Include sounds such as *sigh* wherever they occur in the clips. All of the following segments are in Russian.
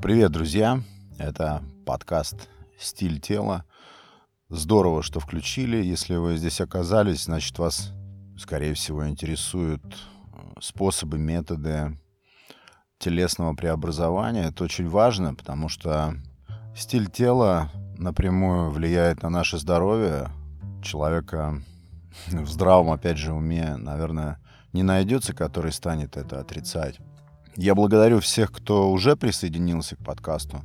Привет, друзья! Это подкаст «Стиль тела». Здорово, что включили. Если вы здесь оказались, значит, вас, скорее всего, интересуют э, способы, методы телесного преобразования. Это очень важно, потому что стиль тела напрямую влияет на наше здоровье. Человека *laughs* в здравом, опять же, уме, наверное, не найдется, который станет это отрицать. Я благодарю всех, кто уже присоединился к подкасту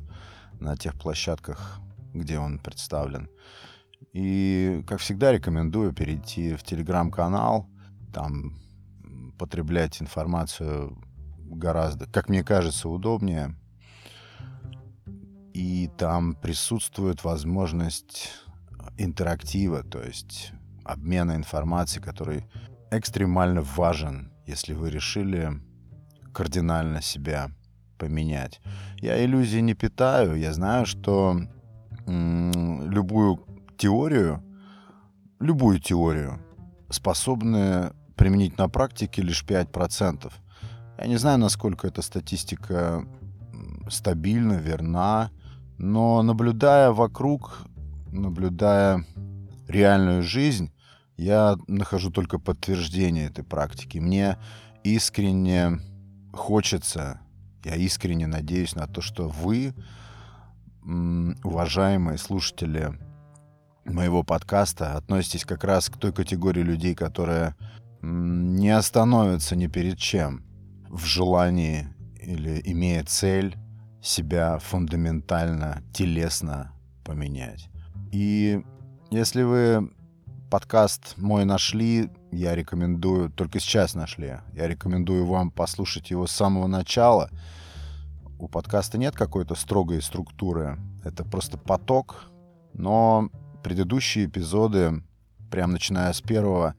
на тех площадках, где он представлен. И, как всегда, рекомендую перейти в телеграм-канал, там потреблять информацию гораздо, как мне кажется, удобнее. И там присутствует возможность интерактива, то есть обмена информацией, который экстремально важен, если вы решили кардинально себя поменять. Я иллюзий не питаю. Я знаю, что любую теорию, любую теорию способны применить на практике лишь 5%. Я не знаю, насколько эта статистика стабильна, верна, но наблюдая вокруг, наблюдая реальную жизнь, я нахожу только подтверждение этой практики. Мне искренне хочется, я искренне надеюсь на то, что вы, уважаемые слушатели моего подкаста, относитесь как раз к той категории людей, которая не остановится ни перед чем в желании или имея цель себя фундаментально, телесно поменять. И если вы подкаст мой нашли, я рекомендую, только сейчас нашли, я рекомендую вам послушать его с самого начала. У подкаста нет какой-то строгой структуры, это просто поток, но предыдущие эпизоды, прям начиная с первого,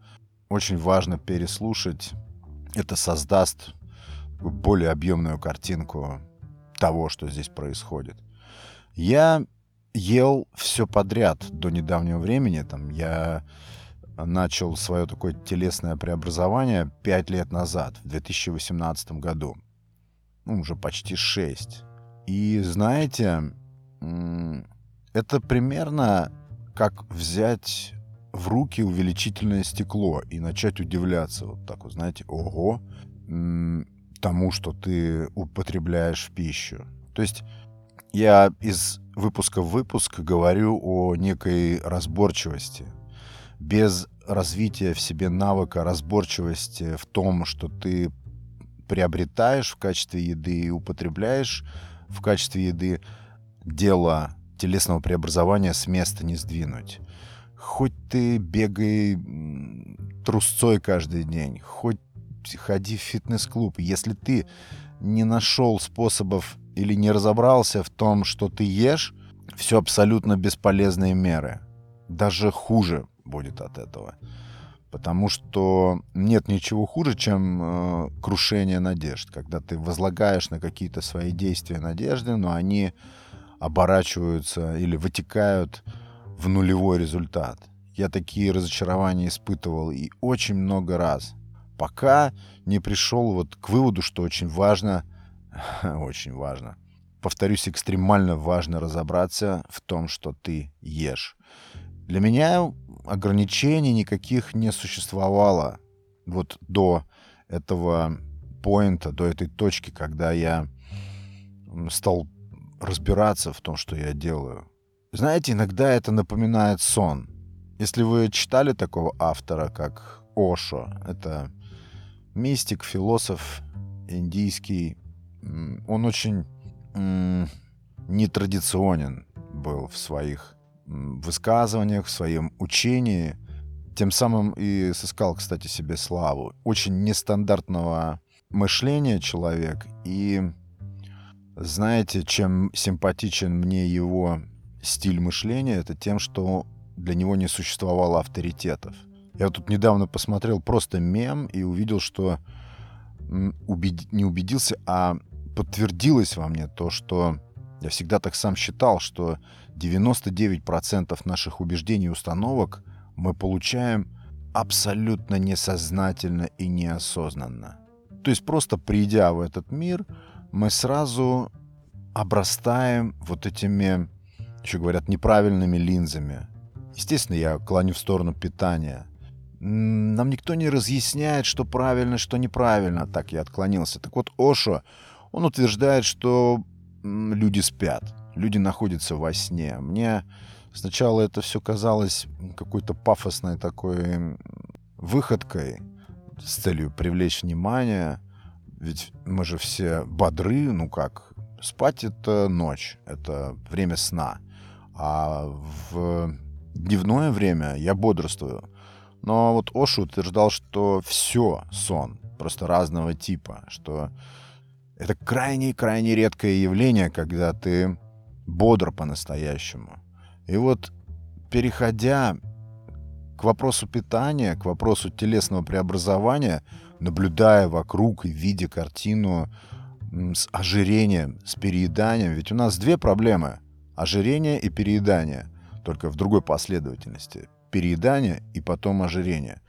очень важно переслушать. Это создаст более объемную картинку того, что здесь происходит. Я ел все подряд до недавнего времени. Там я начал свое такое телесное преобразование пять лет назад, в 2018 году. Ну, уже почти шесть. И знаете, это примерно как взять в руки увеличительное стекло и начать удивляться. Вот так вот, знаете, ого, тому, что ты употребляешь в пищу. То есть я из выпуска в выпуск говорю о некой разборчивости. Без развития в себе навыка разборчивости в том, что ты приобретаешь в качестве еды и употребляешь в качестве еды, дело телесного преобразования с места не сдвинуть. Хоть ты бегай трусцой каждый день, хоть ходи в фитнес-клуб, если ты не нашел способов или не разобрался в том, что ты ешь, все абсолютно бесполезные меры. Даже хуже будет от этого. Потому что нет ничего хуже, чем э, крушение надежд. Когда ты возлагаешь на какие-то свои действия надежды, но они оборачиваются или вытекают в нулевой результат. Я такие разочарования испытывал и очень много раз. Пока не пришел вот к выводу, что очень важно *laughs* очень важно. Повторюсь, экстремально важно разобраться в том, что ты ешь. Для меня ограничений никаких не существовало вот до этого поинта, до этой точки, когда я стал разбираться в том, что я делаю. Знаете, иногда это напоминает сон. Если вы читали такого автора, как Ошо, это мистик, философ индийский, он очень нетрадиционен был в своих высказываниях, в своем учении. Тем самым и сыскал, кстати, себе славу. Очень нестандартного мышления человек. И знаете, чем симпатичен мне его стиль мышления, это тем, что для него не существовало авторитетов. Я тут недавно посмотрел просто мем и увидел, что убед... не убедился, а подтвердилось во мне то, что я всегда так сам считал, что 99% наших убеждений и установок мы получаем абсолютно несознательно и неосознанно. То есть просто придя в этот мир, мы сразу обрастаем вот этими, еще говорят, неправильными линзами. Естественно, я клоню в сторону питания. Нам никто не разъясняет, что правильно, что неправильно. Так я отклонился. Так вот, Ошо, он утверждает, что люди спят, люди находятся во сне. Мне сначала это все казалось какой-то пафосной такой выходкой с целью привлечь внимание. Ведь мы же все бодры, ну как, спать это ночь, это время сна. А в дневное время я бодрствую. Но вот Ошу утверждал, что все сон, просто разного типа, что это крайне-крайне редкое явление, когда ты бодр по-настоящему. И вот переходя к вопросу питания, к вопросу телесного преобразования, наблюдая вокруг и видя картину с ожирением, с перееданием, ведь у нас две проблемы – ожирение и переедание, только в другой последовательности. Переедание и потом ожирение.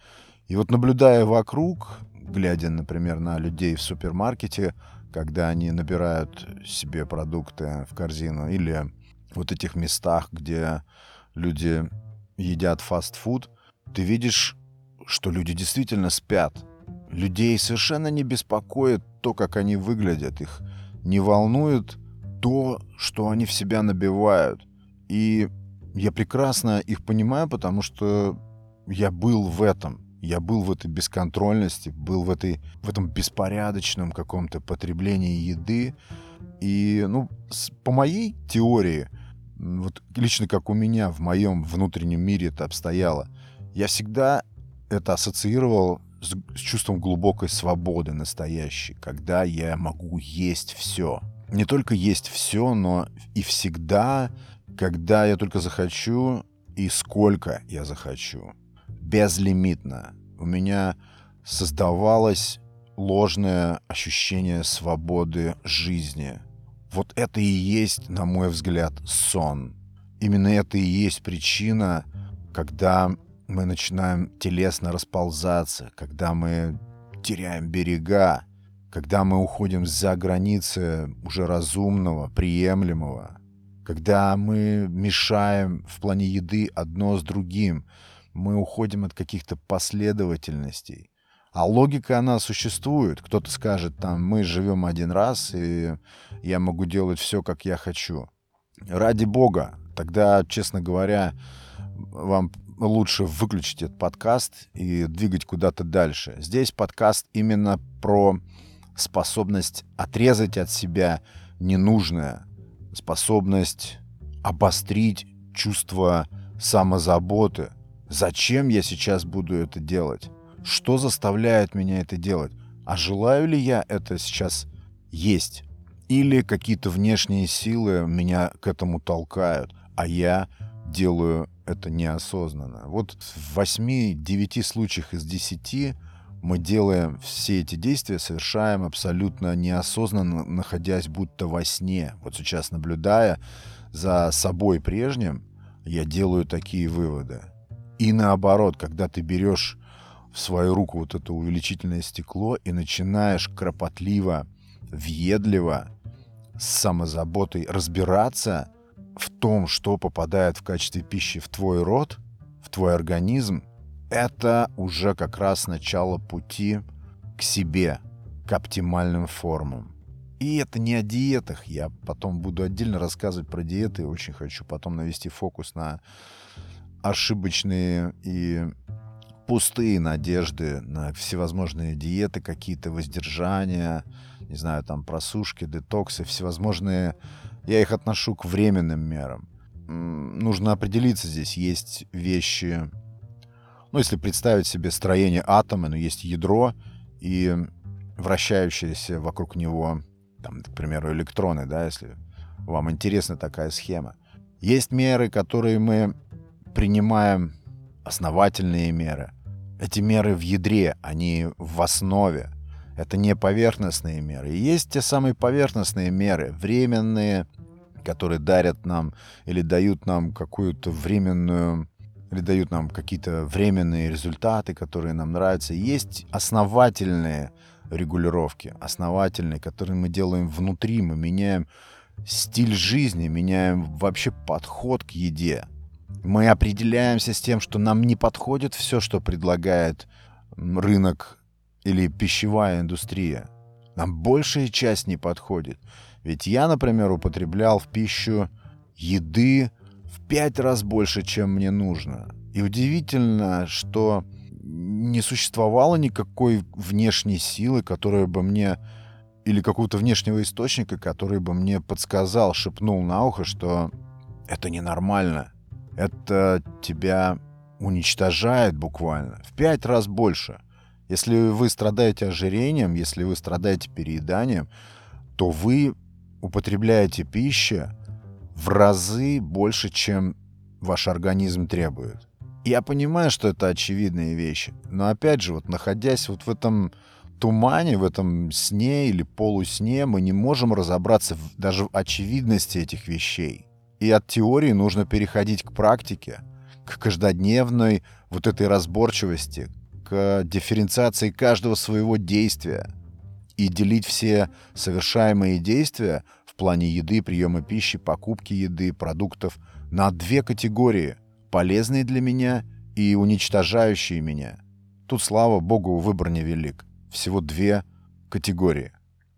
И вот наблюдая вокруг, глядя, например, на людей в супермаркете, когда они набирают себе продукты в корзину, или вот этих местах, где люди едят фастфуд, ты видишь, что люди действительно спят. Людей совершенно не беспокоит то, как они выглядят. Их не волнует то, что они в себя набивают. И я прекрасно их понимаю, потому что я был в этом. Я был в этой бесконтрольности, был в, этой, в этом беспорядочном каком-то потреблении еды. И, ну, с, по моей теории, вот лично как у меня в моем внутреннем мире это обстояло, я всегда это ассоциировал с, с чувством глубокой свободы настоящей, когда я могу есть все. Не только есть все, но и всегда, когда я только захочу и сколько я захочу. Безлимитно. У меня создавалось ложное ощущение свободы жизни. Вот это и есть, на мой взгляд, сон. Именно это и есть причина, когда мы начинаем телесно расползаться, когда мы теряем берега, когда мы уходим за границы уже разумного, приемлемого, когда мы мешаем в плане еды одно с другим, мы уходим от каких-то последовательностей. А логика, она существует. Кто-то скажет, там, мы живем один раз, и я могу делать все, как я хочу. Ради бога. Тогда, честно говоря, вам лучше выключить этот подкаст и двигать куда-то дальше. Здесь подкаст именно про способность отрезать от себя ненужное, способность обострить чувство самозаботы. Зачем я сейчас буду это делать? Что заставляет меня это делать? А желаю ли я это сейчас есть? Или какие-то внешние силы меня к этому толкают, а я делаю это неосознанно. Вот в 8-9 случаях из 10 мы делаем все эти действия, совершаем абсолютно неосознанно, находясь будто во сне. Вот сейчас, наблюдая за собой прежним, я делаю такие выводы. И наоборот, когда ты берешь в свою руку вот это увеличительное стекло и начинаешь кропотливо, въедливо, с самозаботой разбираться в том, что попадает в качестве пищи в твой рот, в твой организм, это уже как раз начало пути к себе, к оптимальным формам. И это не о диетах. Я потом буду отдельно рассказывать про диеты. Очень хочу потом навести фокус на ошибочные и пустые надежды на всевозможные диеты, какие-то воздержания, не знаю, там просушки, детоксы, всевозможные я их отношу к временным мерам. Нужно определиться здесь. Есть вещи... Ну, если представить себе строение атома, ну, есть ядро и вращающиеся вокруг него, там, к примеру, электроны, да, если вам интересна такая схема. Есть меры, которые мы принимаем, основательные меры. Эти меры в ядре, они в основе. Это не поверхностные меры. И есть те самые поверхностные меры, временные, которые дарят нам или дают нам какую-то временную или дают нам какие-то временные результаты, которые нам нравятся. Есть основательные регулировки, основательные, которые мы делаем внутри, мы меняем стиль жизни, меняем вообще подход к еде. Мы определяемся с тем, что нам не подходит все, что предлагает рынок или пищевая индустрия. Нам большая часть не подходит. Ведь я, например, употреблял в пищу еды в пять раз больше, чем мне нужно. И удивительно, что не существовало никакой внешней силы, которая бы мне или какого-то внешнего источника, который бы мне подсказал, шепнул на ухо, что это ненормально. Это тебя уничтожает буквально в пять раз больше. Если вы страдаете ожирением, если вы страдаете перееданием, то вы употребляете пищу в разы больше, чем ваш организм требует. Я понимаю, что это очевидные вещи, но опять же, вот находясь вот в этом тумане, в этом сне или полусне, мы не можем разобраться в, даже в очевидности этих вещей. И от теории нужно переходить к практике, к каждодневной вот этой разборчивости, к дифференциации каждого своего действия и делить все совершаемые действия в плане еды, приема пищи, покупки еды, продуктов на две категории – полезные для меня и уничтожающие меня. Тут, слава богу, выбор невелик. Всего две категории.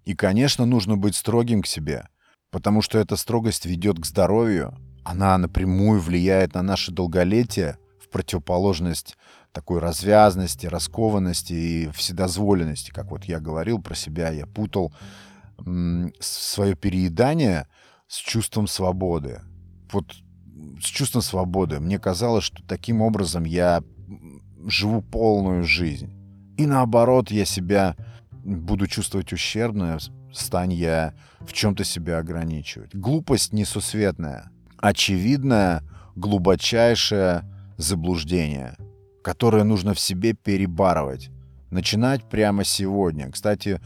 И, конечно, нужно быть строгим к себе, потому что эта строгость ведет к здоровью, она напрямую влияет на наше долголетие в противоположность такой развязности, раскованности и вседозволенности. Как вот я говорил про себя, я путал свое переедание с чувством свободы. Вот с чувством свободы. Мне казалось, что таким образом я живу полную жизнь. И наоборот, я себя буду чувствовать ущербно, стань я в чем-то себя ограничивать. Глупость несусветная. Очевидное, глубочайшее заблуждение, которое нужно в себе перебарывать. Начинать прямо сегодня. Кстати,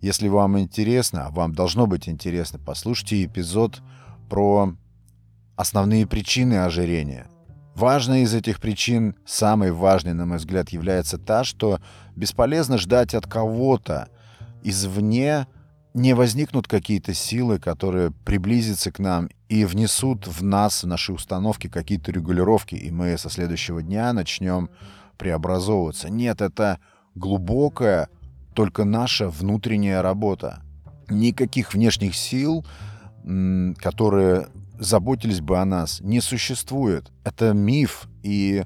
если вам интересно, а вам должно быть интересно, послушайте эпизод про основные причины ожирения. Важной из этих причин, самой важной, на мой взгляд, является та, что бесполезно ждать от кого-то извне, не возникнут какие-то силы, которые приблизятся к нам и внесут в нас, в наши установки какие-то регулировки, и мы со следующего дня начнем преобразовываться. Нет, это глубокая, только наша внутренняя работа. Никаких внешних сил, которые заботились бы о нас, не существует. Это миф и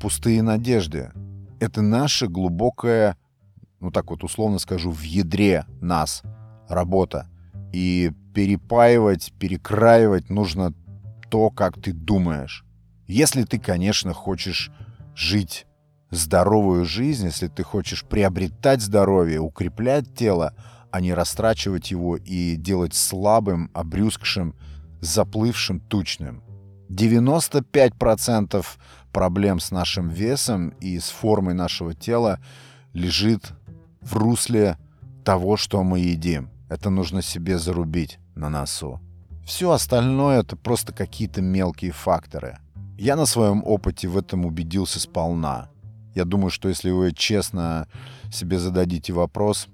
пустые надежды. Это наша глубокая, ну так вот условно скажу, в ядре нас работа. И перепаивать, перекраивать нужно то, как ты думаешь. Если ты, конечно, хочешь жить здоровую жизнь, если ты хочешь приобретать здоровье, укреплять тело, а не растрачивать его и делать слабым, обрюзгшим, заплывшим, тучным. 95% проблем с нашим весом и с формой нашего тела лежит в русле того, что мы едим. Это нужно себе зарубить на носу. Все остальное это просто какие-то мелкие факторы. Я на своем опыте в этом убедился сполна. Я думаю, что если вы честно себе зададите вопрос,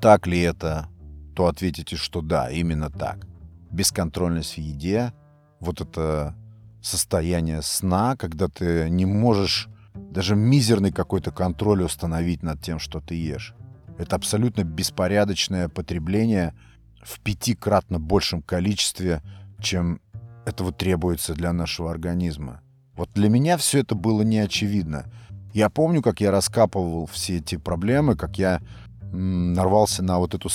так ли это, то ответите, что да, именно так бесконтрольность в еде, вот это состояние сна, когда ты не можешь даже мизерный какой-то контроль установить над тем, что ты ешь. Это абсолютно беспорядочное потребление в пятикратно большем количестве, чем этого требуется для нашего организма. Вот для меня все это было неочевидно. Я помню, как я раскапывал все эти проблемы, как я нарвался на вот эту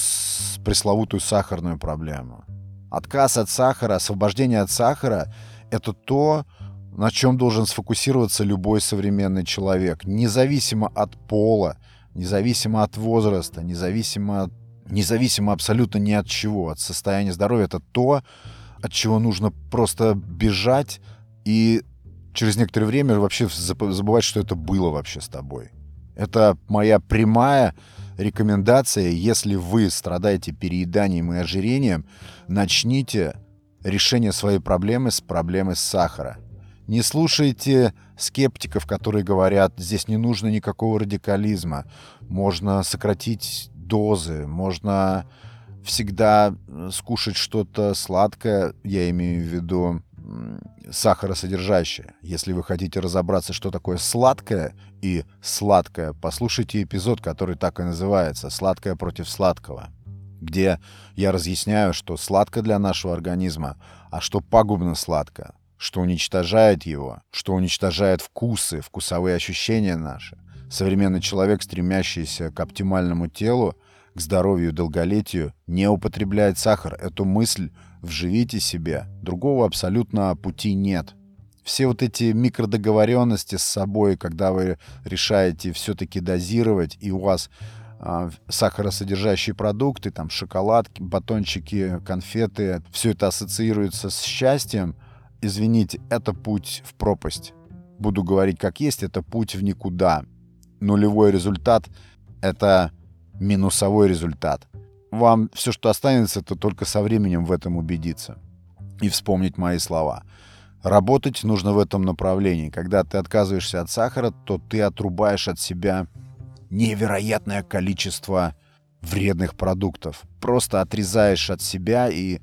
пресловутую сахарную проблему. Отказ от сахара, освобождение от сахара — это то, на чем должен сфокусироваться любой современный человек, независимо от пола, независимо от возраста, независимо, от, независимо абсолютно ни от чего, от состояния здоровья. Это то, от чего нужно просто бежать и через некоторое время вообще забывать, что это было вообще с тобой. Это моя прямая рекомендация, если вы страдаете перееданием и ожирением, начните решение своей проблемы с проблемы сахара. Не слушайте скептиков, которые говорят, здесь не нужно никакого радикализма, можно сократить дозы, можно всегда э, скушать что-то сладкое, я имею в виду сахаросодержащее. Если вы хотите разобраться, что такое сладкое и сладкое, послушайте эпизод, который так и называется «Сладкое против сладкого», где я разъясняю, что сладко для нашего организма, а что пагубно сладко, что уничтожает его, что уничтожает вкусы, вкусовые ощущения наши. Современный человек, стремящийся к оптимальному телу, к здоровью долголетию, не употребляет сахар. Эту мысль вживите себе. Другого абсолютно пути нет. Все вот эти микродоговоренности с собой, когда вы решаете все-таки дозировать, и у вас э, сахаросодержащие продукты, там шоколадки, батончики, конфеты, все это ассоциируется с счастьем, извините, это путь в пропасть. Буду говорить как есть, это путь в никуда. Нулевой результат — это минусовой результат. Вам все, что останется, это только со временем в этом убедиться. И вспомнить мои слова. Работать нужно в этом направлении. Когда ты отказываешься от сахара, то ты отрубаешь от себя невероятное количество вредных продуктов. Просто отрезаешь от себя и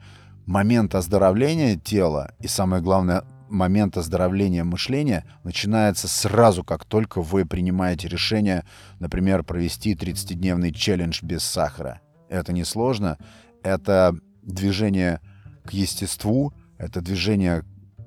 момент оздоровления тела и, самое главное, момент оздоровления мышления начинается сразу, как только вы принимаете решение, например, провести 30-дневный челлендж без сахара. Это несложно. Это движение к естеству, это движение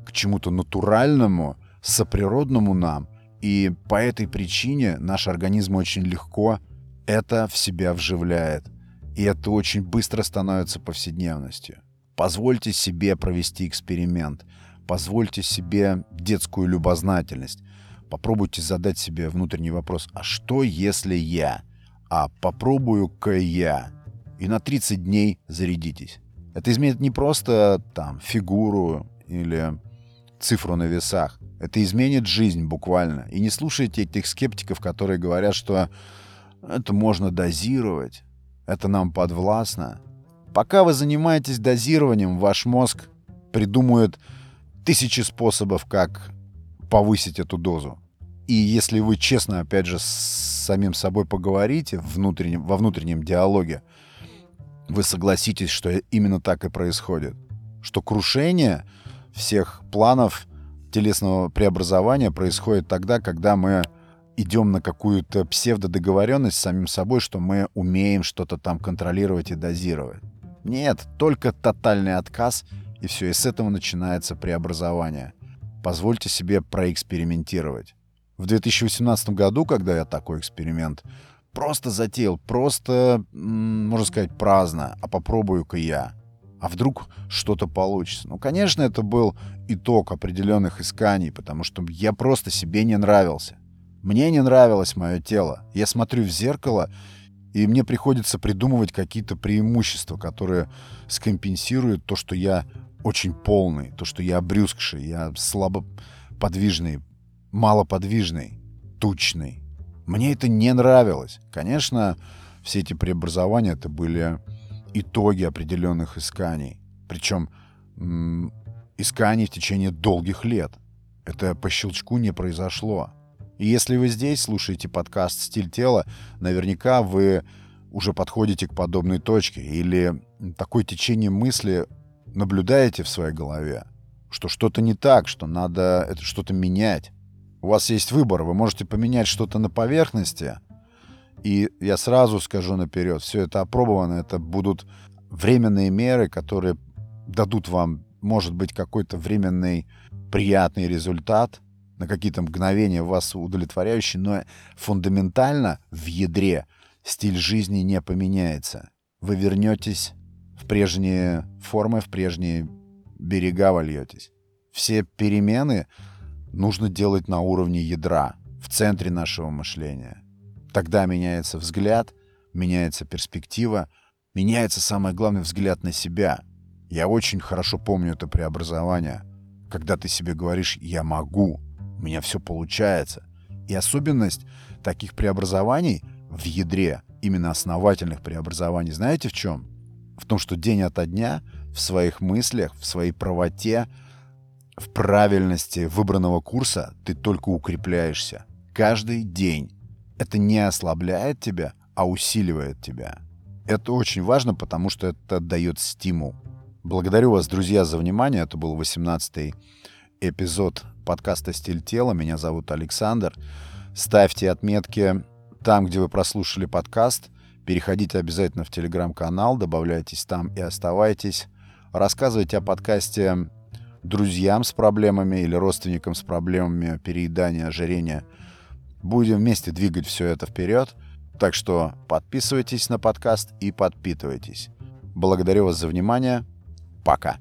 к чему-то натуральному, соприродному нам. И по этой причине наш организм очень легко это в себя вживляет. И это очень быстро становится повседневностью. Позвольте себе провести эксперимент. Позвольте себе детскую любознательность. Попробуйте задать себе внутренний вопрос, а что если я? А попробую-ка я. И на 30 дней зарядитесь. Это изменит не просто там фигуру или цифру на весах. Это изменит жизнь буквально. И не слушайте этих скептиков, которые говорят, что это можно дозировать, это нам подвластно. Пока вы занимаетесь дозированием, ваш мозг придумает тысячи способов, как повысить эту дозу. И если вы честно, опять же, с самим собой поговорите внутреннем, во внутреннем диалоге, вы согласитесь, что именно так и происходит. Что крушение всех планов телесного преобразования происходит тогда, когда мы идем на какую-то псевдодоговоренность с самим собой, что мы умеем что-то там контролировать и дозировать. Нет, только тотальный отказ, и все, и с этого начинается преобразование. Позвольте себе проэкспериментировать. В 2018 году, когда я такой эксперимент просто затеял, просто, можно сказать, праздно, а попробую-ка я. А вдруг что-то получится? Ну, конечно, это был итог определенных исканий, потому что я просто себе не нравился. Мне не нравилось мое тело. Я смотрю в зеркало и мне приходится придумывать какие-то преимущества, которые скомпенсируют то, что я очень полный, то, что я обрюзгший, я слабо подвижный, малоподвижный, тучный. Мне это не нравилось. Конечно, все эти преобразования это были итоги определенных исканий. Причем исканий в течение долгих лет. Это по щелчку не произошло. И если вы здесь слушаете подкаст «Стиль тела», наверняка вы уже подходите к подобной точке или такое течение мысли наблюдаете в своей голове, что что-то не так, что надо это что-то менять. У вас есть выбор, вы можете поменять что-то на поверхности, и я сразу скажу наперед, все это опробовано, это будут временные меры, которые дадут вам, может быть, какой-то временный приятный результат – на какие-то мгновения вас удовлетворяющий, но фундаментально в ядре стиль жизни не поменяется. Вы вернетесь в прежние формы, в прежние берега вольетесь. Все перемены нужно делать на уровне ядра, в центре нашего мышления. Тогда меняется взгляд, меняется перспектива, меняется, самое главное, взгляд на себя. Я очень хорошо помню это преобразование, когда ты себе говоришь «я могу», у меня все получается. И особенность таких преобразований в ядре, именно основательных преобразований, знаете в чем? В том, что день ото дня в своих мыслях, в своей правоте, в правильности выбранного курса ты только укрепляешься. Каждый день. Это не ослабляет тебя, а усиливает тебя. Это очень важно, потому что это дает стимул. Благодарю вас, друзья, за внимание. Это был 18-й эпизод подкаста «Стиль тела». Меня зовут Александр. Ставьте отметки там, где вы прослушали подкаст. Переходите обязательно в телеграм-канал, добавляйтесь там и оставайтесь. Рассказывайте о подкасте друзьям с проблемами или родственникам с проблемами переедания, ожирения. Будем вместе двигать все это вперед. Так что подписывайтесь на подкаст и подпитывайтесь. Благодарю вас за внимание. Пока.